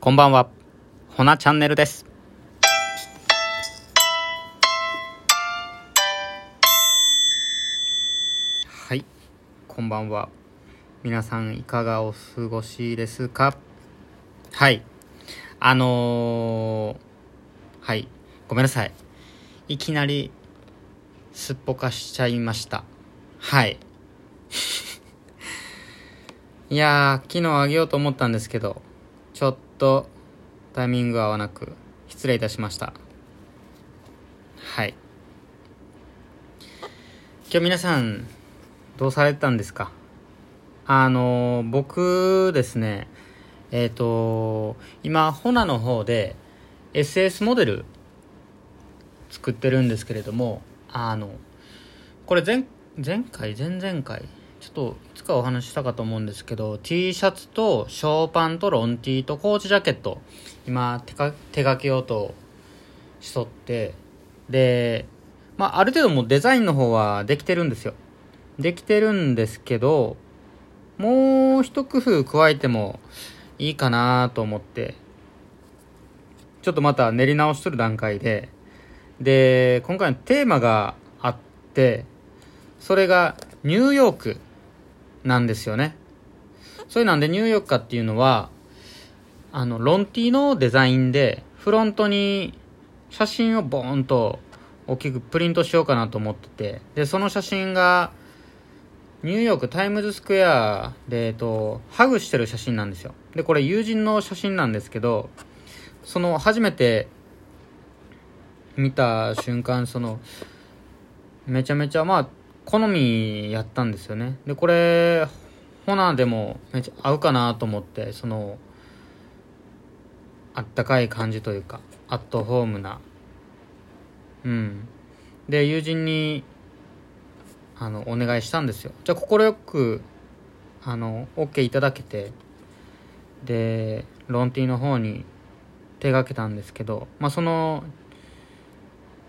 こんばんは。ほなチャンネルです。はい。こんばんは。皆さんいかがお過ごしですか？はい。あのー、はい。ごめんなさい。いきなりすっぽかしちゃいました。はい。いやー、昨日あげようと思ったんですけど、ちょっととタイミング合わなく失礼いたしました。はい。今日皆さん、どうされてたんですか？あの、僕ですね、えっ、と今、ホナの方で SS モデル作ってるんですけれども、あの、これ前、前回、前々回、ちょっといつかお話ししたかと思うんですけど T シャツとショーパンとロン T とコーチジャケット今手か手掛けようとしとってで、まあ、ある程度もうデザインの方はできてるんですよ。できてるんですけどもう一工夫加えてもいいかなと思ってちょっとまた練り直しとる段階でで今回のテーマがあってそれがニューヨーク。なんですよね。それなんでニューヨークかっていうのは、あの、ロンティのデザインで、フロントに写真をボーンと大きくプリントしようかなと思ってて、で、その写真が、ニューヨークタイムズスクエアで、えっと、ハグしてる写真なんですよ。で、これ友人の写真なんですけど、その、初めて見た瞬間、その、めちゃめちゃ、まあ、好みやったんですよね。でこれホナーでもめっちゃ合うかなと思ってそのあったかい感じというかアットホームな。うん。で友人にあのお願いしたんですよ。じゃあ快くあの OK いただけてでロンティの方に手がけたんですけどまあその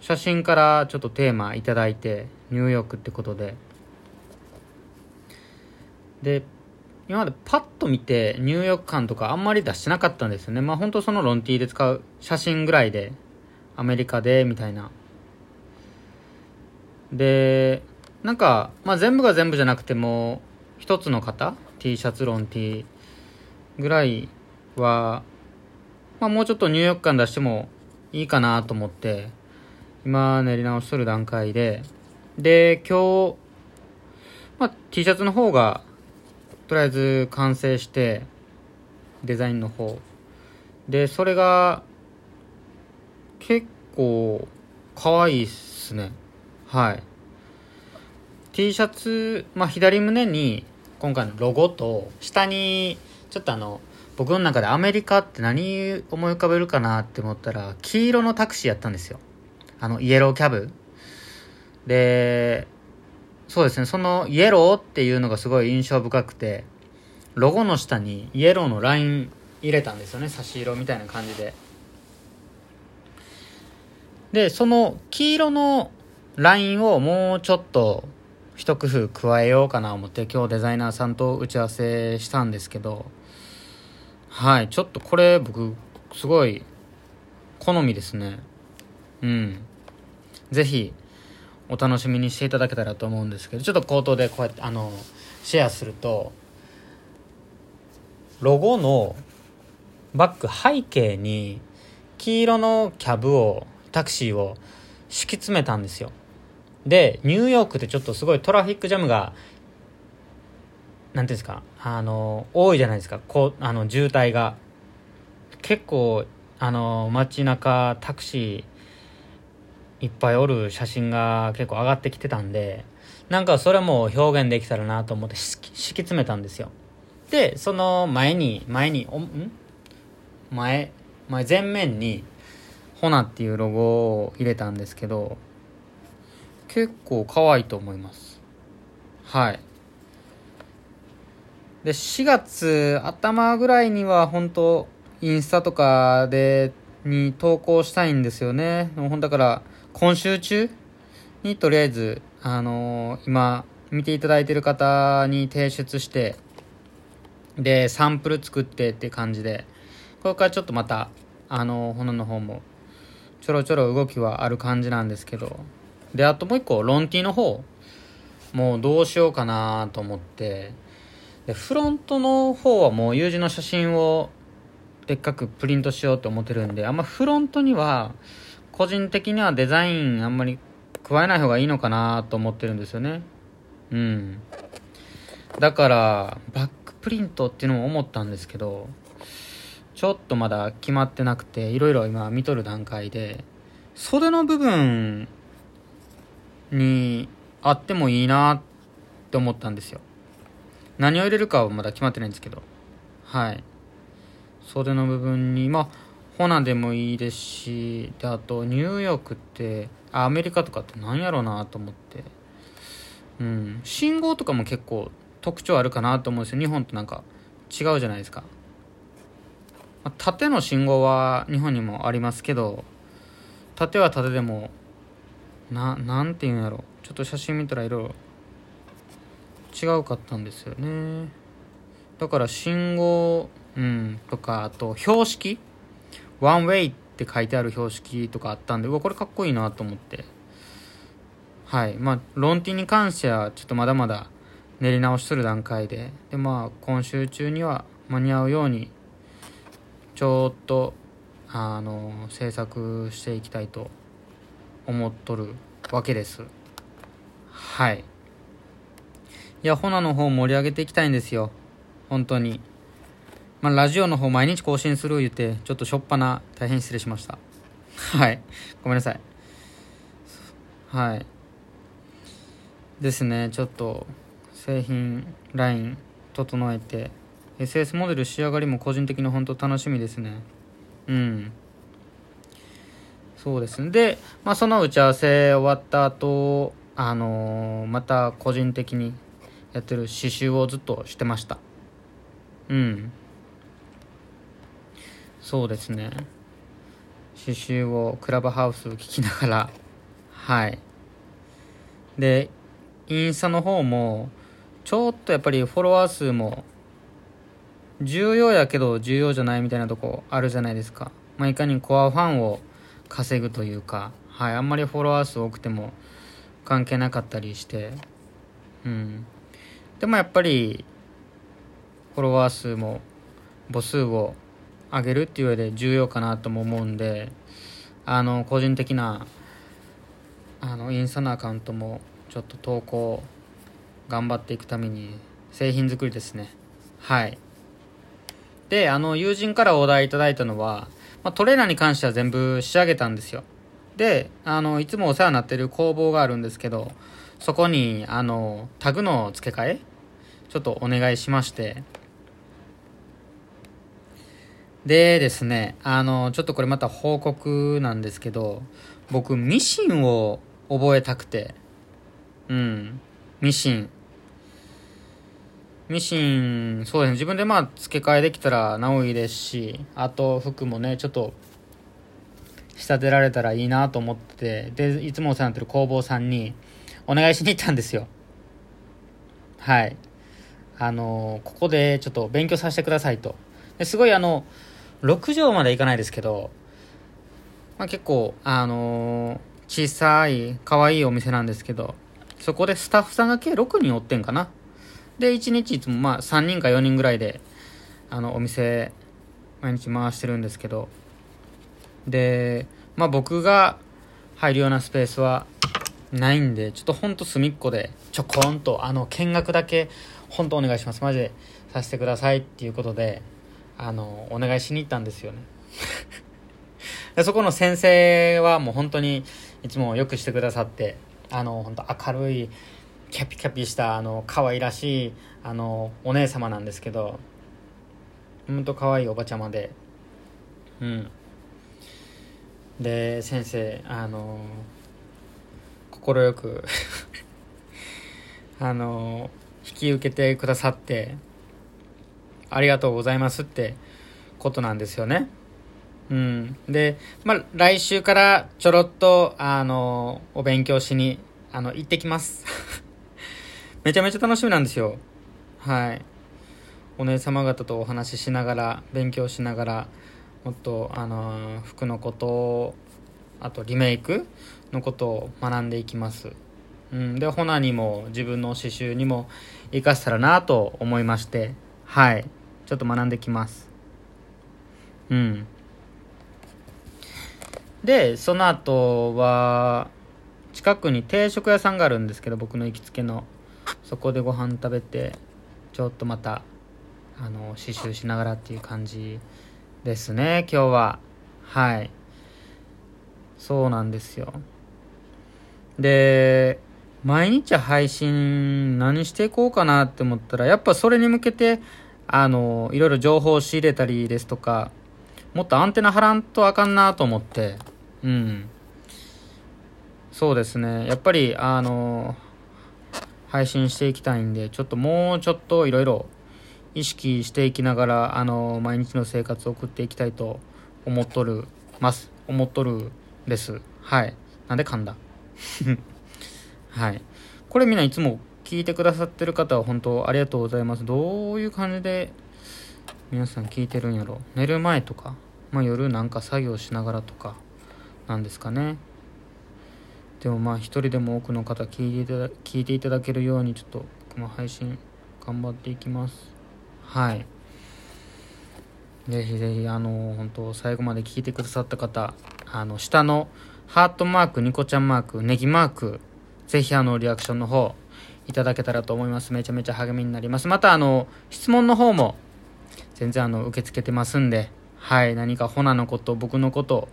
写真からちょっとテーマいただいてニューヨークってことで。で今までパッと見てニューヨーク感とかあんまり出してなかったんですよね。まあ本当そのロンティーで使う写真ぐらいでアメリカでみたいな。でなんか、まあ、全部が全部じゃなくても一つの型 T シャツロンティぐらいは、まあ、もうちょっとニューヨーク感出してもいいかなと思って今練り直しとる段階で。で今日、まあ、T シャツの方がとりあえず完成してデザインの方。でそれが結構可愛いっすね。はい。T シャツ、まあ、左胸に今回のロゴと下にちょっとあの僕の中でアメリカって何思い浮かべるかなって思ったら黄色のタクシーやったんですよ。あのイエローキャブ。でそうですねそのイエローっていうのがすごい印象深くてロゴの下にイエローのライン入れたんですよね差し色みたいな感じで。でその黄色のラインをもうちょっと一工夫加えようかな思って今日デザイナーさんと打ち合わせしたんですけどはいちょっとこれ僕すごい好みですね。うん。ぜひお楽しみにしていただけたらと思うんですけどちょっと口頭でこうやってあのシェアするとロゴのバック背景に黄色のキャブをタクシーを敷き詰めたんですよ。でニューヨークってちょっとすごいトラフィックジャムがなんていうんですかあの多いじゃないですか。こうあの渋滞が。結構あの街中タクシーいっぱいおる写真が結構上がってきてたんでなんかそれも表現できたらなと思って敷き詰めたんですよ。でその前に前におん？前前前面にホナっていうロゴを入れたんですけど結構可愛いと思いますはいで4月頭ぐらいには本当インスタとかでに投稿したいんですよねもうだから今週中にとりあえずあのー、今見ていただいてる方に提出してでサンプル作ってって感じでこれからちょっとまたあの炎の方もちょろちょろ動きはある感じなんですけどであともう一個ロンティの方もうどうしようかなと思ってでフロントの方はもう友人の写真をでっかくプリントしようと思ってるんであんまフロントには個人的にはデザインあんまり加えない方がいいのかなと思ってるんですよね。うん。だからバックプリントっていうのも思ったんですけどちょっとまだ決まってなくていろいろ今見とる段階で袖の部分にあってもいいなって思ったんですよ。何を入れるかはまだ決まってないんですけど。はい。袖の部分にまあホナでもいいですしであとニューヨークってアメリカとかって何やろうなと思って。うん。信号とかも結構特徴あるかなと思うんですよ日本となんか違うじゃないですか、まあ、縦の信号は日本にもありますけど縦は縦でもななんていうんやろちょっと写真見たらいろいろ違うかったんですよね。だから信号うん。とかあと標識ワンウェイって書いてある標識とかあったんでうわこれかっこいいなと思って。はい。まあロンティに関してはちょっとまだまだ練り直しする段階で。でまあ今週中には間に合うようにちょっとあの制作していきたいと思っとるわけです。はい。いやホナの方盛り上げていきたいんですよ。本当に。まあラジオの方毎日更新する言ってちょっとしょっぱな大変失礼しました。はい。ごめんなさい。はい。ですね。ちょっと製品ライン整えて SS モデル仕上がりも個人的に本当楽しみですね。うん。そうですね。で、まあ、その打ち合わせ終わった後あのー、また個人的にやってる刺繍をずっとしてました。うん。そうですね。刺繍をクラブハウスを聞きながら。はい。でインスタの方もちょっとやっぱりフォロワー数も重要やけど重要じゃないみたいなとこあるじゃないですか、まあ、いかにコアファンを稼ぐというか、はい、あんまりフォロワー数多くても関係なかったりして。うん。でもやっぱりフォロワー数も母数を上げるっていう上で重要かなとも思うんであの個人的なあのインスタのアカウントもちょっと投稿頑張っていくために製品作りですね。はい。であの友人からお題いただいたのは、まあ、トレーナーに関しては全部仕上げたんですよ。であのいつもお世話になってる工房があるんですけどそこにあのタグの付け替えちょっとお願いしましてでですねあのちょっとこれまた報告なんですけど僕ミシンを覚えたくてうんミシンミシン、そうですね。自分でまあ付け替えできたらなおいいですし、あと服もね、ちょっと仕立てられたらいいなと思ってて、で、いつもお世話になってる工房さんにお願いしに行ったんですよ。はい。あの、ここでちょっと勉強させてくださいと。ですごいあの、6畳までいかないですけど、まあ結構、あの小さい、可愛いお店なんですけど、そこでスタッフさんが計6人おってんかな。で、1日いつもまあ3人か4人ぐらいで、あの、お店、毎日回してるんですけど、で、まあ僕が入るようなスペースはないんで、ちょっとほんと隅っこで、ちょこんと、あの、見学だけ、ほんとお願いします。マジでさせてくださいっていうことで、あの、お願いしに行ったんですよね。で そこの先生はもう本当にいつもよくしてくださって、あの、本当明るい、キャピキャピしたあの可愛らしいあのお姉様なんですけどほんと可愛いおばちゃまでうんで先生あの快く あの引き受けてくださってありがとうございますってことなんですよね。うん。でまあ来週からちょろっとあのお勉強しにあの行ってきます。めちゃめちゃ楽しみなんですよ。はい。お姉様方とお話ししながら勉強しながらもっとあの服のことあとリメイクのことを学んでいきます。うん、で、ホナにも自分の刺繍にも活かせたらなと思いまして、はい。ちょっと学んできます。うん。で、その後は、近くに定食屋さんがあるんですけど、僕の行きつけの。そこでご飯食べて、ちょっとまた、あの、刺繍しながらっていう感じですね、今日は。はい。そうなんですよ。で、毎日配信何していこうかなって思ったら、やっぱそれに向けて、あの、いろいろ情報を仕入れたりですとか、もっとアンテナ張らんとあかんなと思って、うん。そうですね。やっぱり、あの、配信していきたいんで、ちょっともうちょっといろいろ意識していきながら、あの、毎日の生活を送っていきたいと思っとるます。思っとるです。はい。なんで噛んだ はい。これみんないつも聞いてくださってる方は本当ありがとうございます。どういう感じで皆さん聞いてるんやろ寝る前とか、まあ、夜なんか作業しながらとかなんですかね。でもまあ一人でも多くの方聞いていただ聞いていただけるようにちょっとこの配信頑張っていきます。はい。ぜひぜひあの本当最後まで聞いてくださった方あの下のハートマークニコちゃんマークネギマークぜひあの、リアクションの方、いただけたらと思います。めちゃめちゃ励みになります。またあの、質問の方も、全然あの、受け付けてますんで、はい、何かホナのこと、僕のこと、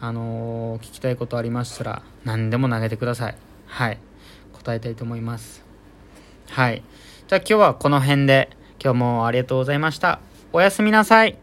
あのー、聞きたいことありましたら、何でも投げてください。はい、答えたいと思います。はい。じゃあ今日はこの辺で、今日もありがとうございました。おやすみなさい。